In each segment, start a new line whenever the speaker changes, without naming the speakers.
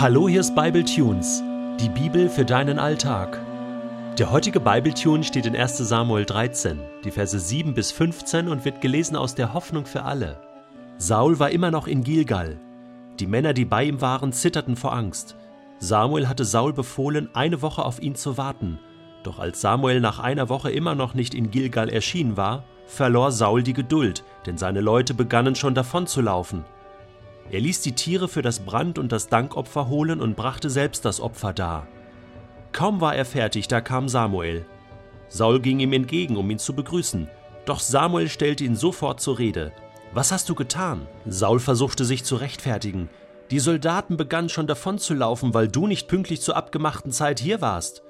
Hallo, hier ist Bible Tunes, die Bibel für deinen Alltag. Der heutige Bible Tune steht in 1. Samuel 13, die Verse 7 bis 15 und wird gelesen aus der Hoffnung für alle. Saul war immer noch in Gilgal. Die Männer, die bei ihm waren, zitterten vor Angst. Samuel hatte Saul befohlen, eine Woche auf ihn zu warten. Doch als Samuel nach einer Woche immer noch nicht in Gilgal erschienen war, verlor Saul die Geduld, denn seine Leute begannen schon davonzulaufen. Er ließ die Tiere für das Brand- und das Dankopfer holen und brachte selbst das Opfer dar. Kaum war er fertig, da kam Samuel. Saul ging ihm entgegen, um ihn zu begrüßen, doch Samuel stellte ihn sofort zur Rede. Was hast du getan? Saul versuchte sich zu rechtfertigen. Die Soldaten begannen schon davonzulaufen, weil du nicht pünktlich zur abgemachten Zeit hier warst.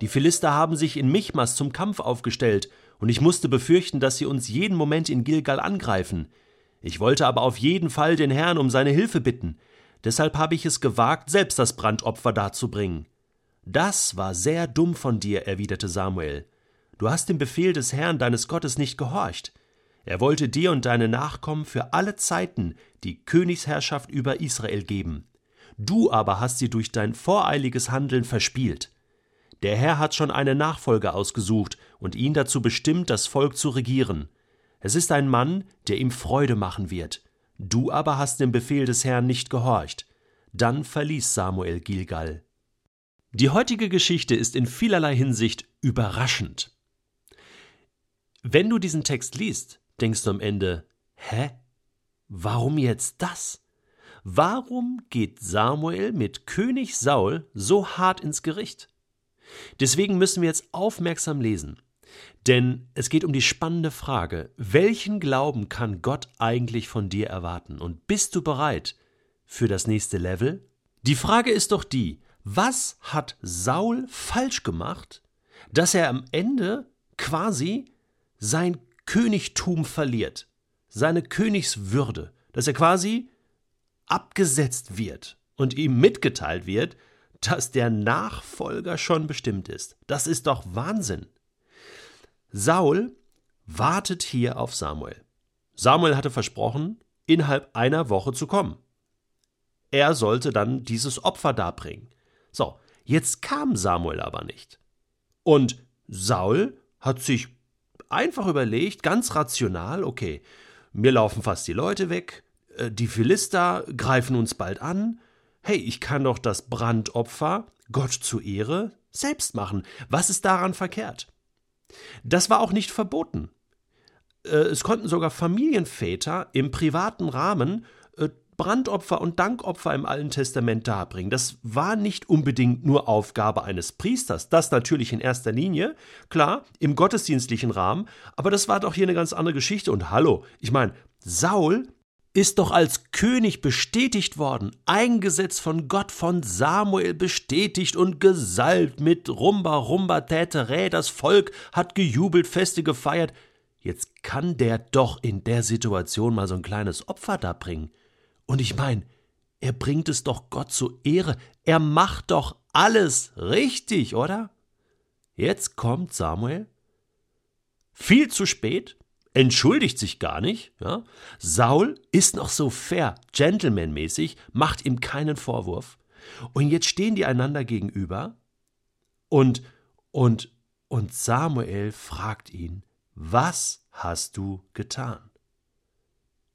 Die Philister haben sich in Michmas zum Kampf aufgestellt, und ich musste befürchten, dass sie uns jeden Moment in Gilgal angreifen. Ich wollte aber auf jeden Fall den Herrn um seine Hilfe bitten. Deshalb habe ich es gewagt, selbst das Brandopfer darzubringen. Das war sehr dumm von dir, erwiderte Samuel. Du hast dem Befehl des Herrn deines Gottes nicht gehorcht. Er wollte dir und deine Nachkommen für alle Zeiten die Königsherrschaft über Israel geben. Du aber hast sie durch dein voreiliges Handeln verspielt. Der Herr hat schon einen Nachfolger ausgesucht und ihn dazu bestimmt, das Volk zu regieren. Es ist ein Mann, der ihm Freude machen wird. Du aber hast dem Befehl des Herrn nicht gehorcht. Dann verließ Samuel Gilgal. Die heutige Geschichte ist in vielerlei Hinsicht überraschend. Wenn du diesen Text liest, denkst du am Ende, hä? Warum jetzt das? Warum geht Samuel mit König Saul so hart ins Gericht? Deswegen müssen wir jetzt aufmerksam lesen. Denn es geht um die spannende Frage, welchen Glauben kann Gott eigentlich von dir erwarten? Und bist du bereit für das nächste Level? Die Frage ist doch die, was hat Saul falsch gemacht, dass er am Ende quasi sein Königtum verliert, seine Königswürde, dass er quasi abgesetzt wird und ihm mitgeteilt wird, dass der Nachfolger schon bestimmt ist. Das ist doch Wahnsinn. Saul wartet hier auf Samuel. Samuel hatte versprochen, innerhalb einer Woche zu kommen. Er sollte dann dieses Opfer darbringen. So, jetzt kam Samuel aber nicht. Und Saul hat sich einfach überlegt, ganz rational, okay, mir laufen fast die Leute weg, äh, die Philister greifen uns bald an, hey, ich kann doch das Brandopfer, Gott zu Ehre, selbst machen. Was ist daran verkehrt? Das war auch nicht verboten. Äh, es konnten sogar Familienväter im privaten Rahmen äh, Brandopfer und Dankopfer im Alten Testament darbringen. Das war nicht unbedingt nur Aufgabe eines Priesters, das natürlich in erster Linie, klar, im gottesdienstlichen Rahmen, aber das war doch hier eine ganz andere Geschichte. Und hallo, ich meine, Saul ist doch als König bestätigt worden, eingesetzt von Gott, von Samuel bestätigt und gesalbt mit Rumba, Rumba, Täterä, das Volk hat gejubelt, Feste gefeiert. Jetzt kann der doch in der Situation mal so ein kleines Opfer da bringen. Und ich meine, er bringt es doch Gott zur Ehre. Er macht doch alles richtig, oder? Jetzt kommt Samuel. Viel zu spät entschuldigt sich gar nicht. Ja? Saul ist noch so fair, gentlemanmäßig, macht ihm keinen Vorwurf. Und jetzt stehen die einander gegenüber und, und, und Samuel fragt ihn, was hast du getan?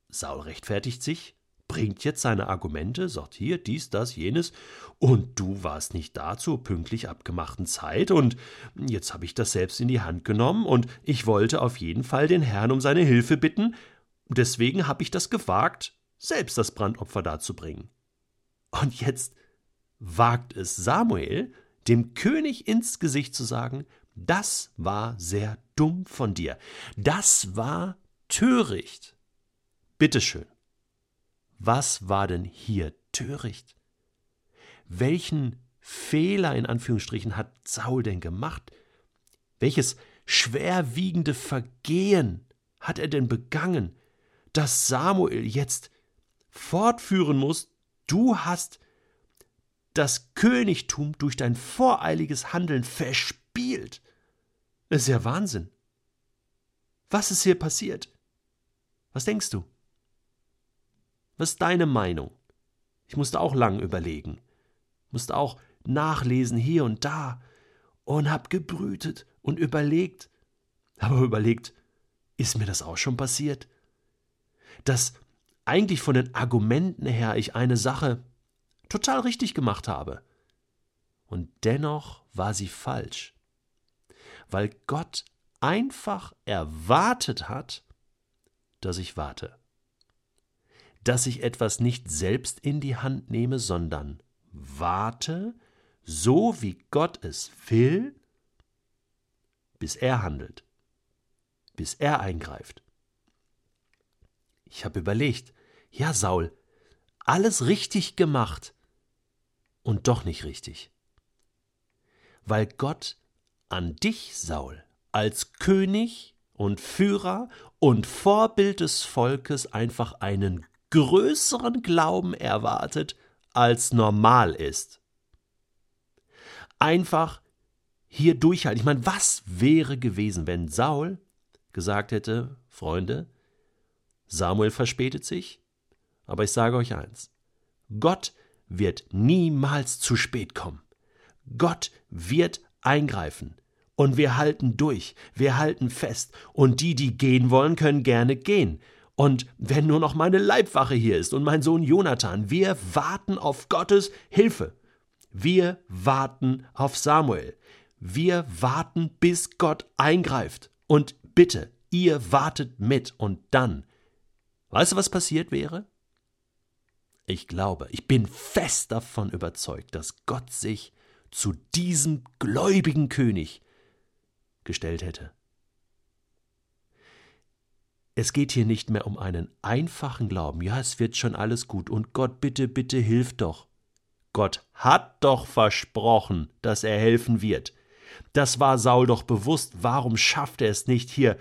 Saul rechtfertigt sich bringt jetzt seine Argumente, sagt hier dies, das, jenes, und du warst nicht da zur pünktlich abgemachten Zeit, und jetzt habe ich das selbst in die Hand genommen, und ich wollte auf jeden Fall den Herrn um seine Hilfe bitten, deswegen habe ich das gewagt, selbst das Brandopfer darzubringen. Und jetzt wagt es Samuel, dem König ins Gesicht zu sagen, das war sehr dumm von dir, das war töricht. Bitteschön. Was war denn hier töricht? Welchen Fehler in Anführungsstrichen hat Saul denn gemacht? Welches schwerwiegende Vergehen hat er denn begangen, dass Samuel jetzt fortführen muss, du hast das Königtum durch dein voreiliges Handeln verspielt. Das ist ja Wahnsinn. Was ist hier passiert? Was denkst du? Was ist deine Meinung? Ich musste auch lang überlegen. musste auch nachlesen hier und da und hab gebrütet und überlegt, aber überlegt, ist mir das auch schon passiert? Dass eigentlich von den Argumenten her ich eine Sache total richtig gemacht habe. Und dennoch war sie falsch, weil Gott einfach erwartet hat, dass ich warte. Dass ich etwas nicht selbst in die Hand nehme, sondern warte, so wie Gott es will, bis er handelt, bis er eingreift. Ich habe überlegt, ja Saul, alles richtig gemacht und doch nicht richtig. Weil Gott an dich, Saul, als König und Führer und Vorbild des Volkes einfach einen größeren Glauben erwartet, als normal ist. Einfach hier durchhalten. Ich meine, was wäre gewesen, wenn Saul gesagt hätte, Freunde, Samuel verspätet sich, aber ich sage euch eins, Gott wird niemals zu spät kommen. Gott wird eingreifen. Und wir halten durch, wir halten fest. Und die, die gehen wollen, können gerne gehen. Und wenn nur noch meine Leibwache hier ist und mein Sohn Jonathan, wir warten auf Gottes Hilfe. Wir warten auf Samuel. Wir warten, bis Gott eingreift. Und bitte, ihr wartet mit. Und dann, weißt du, was passiert wäre? Ich glaube, ich bin fest davon überzeugt, dass Gott sich zu diesem gläubigen König gestellt hätte. Es geht hier nicht mehr um einen einfachen Glauben. Ja, es wird schon alles gut und Gott, bitte, bitte, hilf doch. Gott hat doch versprochen, dass er helfen wird. Das war Saul doch bewusst. Warum schafft er es nicht hier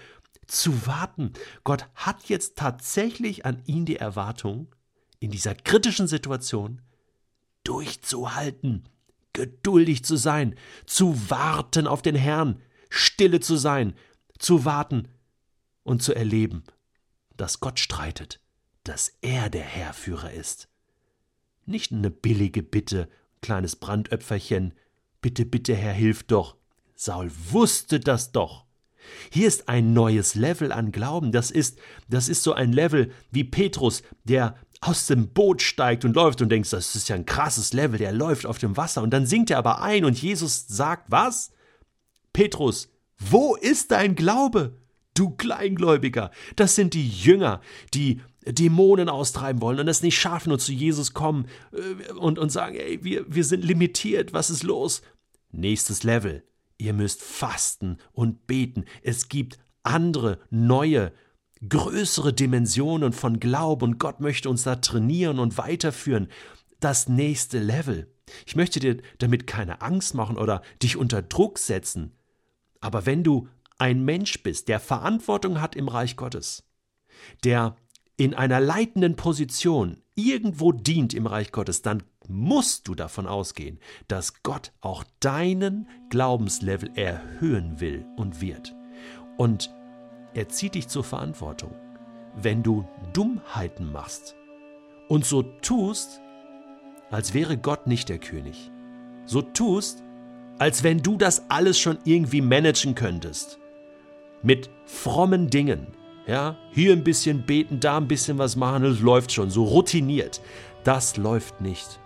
zu warten? Gott hat jetzt tatsächlich an ihn die Erwartung, in dieser kritischen Situation durchzuhalten, geduldig zu sein, zu warten auf den Herrn, stille zu sein, zu warten und zu erleben, dass Gott streitet, dass er der Herrführer ist. Nicht eine billige Bitte, kleines Brandöpferchen, bitte, bitte, Herr, hilf doch. Saul wusste das doch. Hier ist ein neues Level an Glauben. Das ist, das ist so ein Level wie Petrus, der aus dem Boot steigt und läuft und denkst, das ist ja ein krasses Level, der läuft auf dem Wasser und dann sinkt er aber ein und Jesus sagt, was? Petrus, wo ist dein Glaube? Du Kleingläubiger, das sind die Jünger, die Dämonen austreiben wollen und es nicht schaffen und zu Jesus kommen äh, und, und sagen, ey, wir, wir sind limitiert, was ist los? Nächstes Level. Ihr müsst fasten und beten. Es gibt andere, neue, größere Dimensionen von Glauben und Gott möchte uns da trainieren und weiterführen. Das nächste Level. Ich möchte dir damit keine Angst machen oder dich unter Druck setzen. Aber wenn du ein Mensch bist, der Verantwortung hat im Reich Gottes, der in einer leitenden Position irgendwo dient im Reich Gottes, dann musst du davon ausgehen, dass Gott auch deinen Glaubenslevel erhöhen will und wird. Und er zieht dich zur Verantwortung, wenn du Dummheiten machst und so tust, als wäre Gott nicht der König. So tust, als wenn du das alles schon irgendwie managen könntest. Mit frommen Dingen. Ja, hier ein bisschen beten, da ein bisschen was machen, es läuft schon, so routiniert. Das läuft nicht.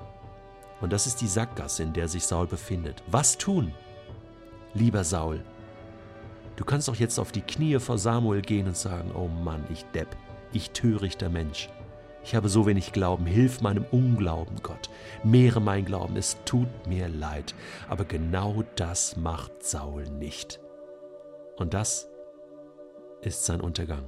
Und das ist die Sackgasse, in der sich Saul befindet. Was tun? Lieber Saul, du kannst doch jetzt auf die Knie vor Samuel gehen und sagen, oh Mann, ich Depp, ich törichter Mensch. Ich habe so wenig Glauben, hilf meinem Unglauben, Gott. Mehre mein Glauben, es tut mir leid. Aber genau das macht Saul nicht. Und das ist sein Untergang.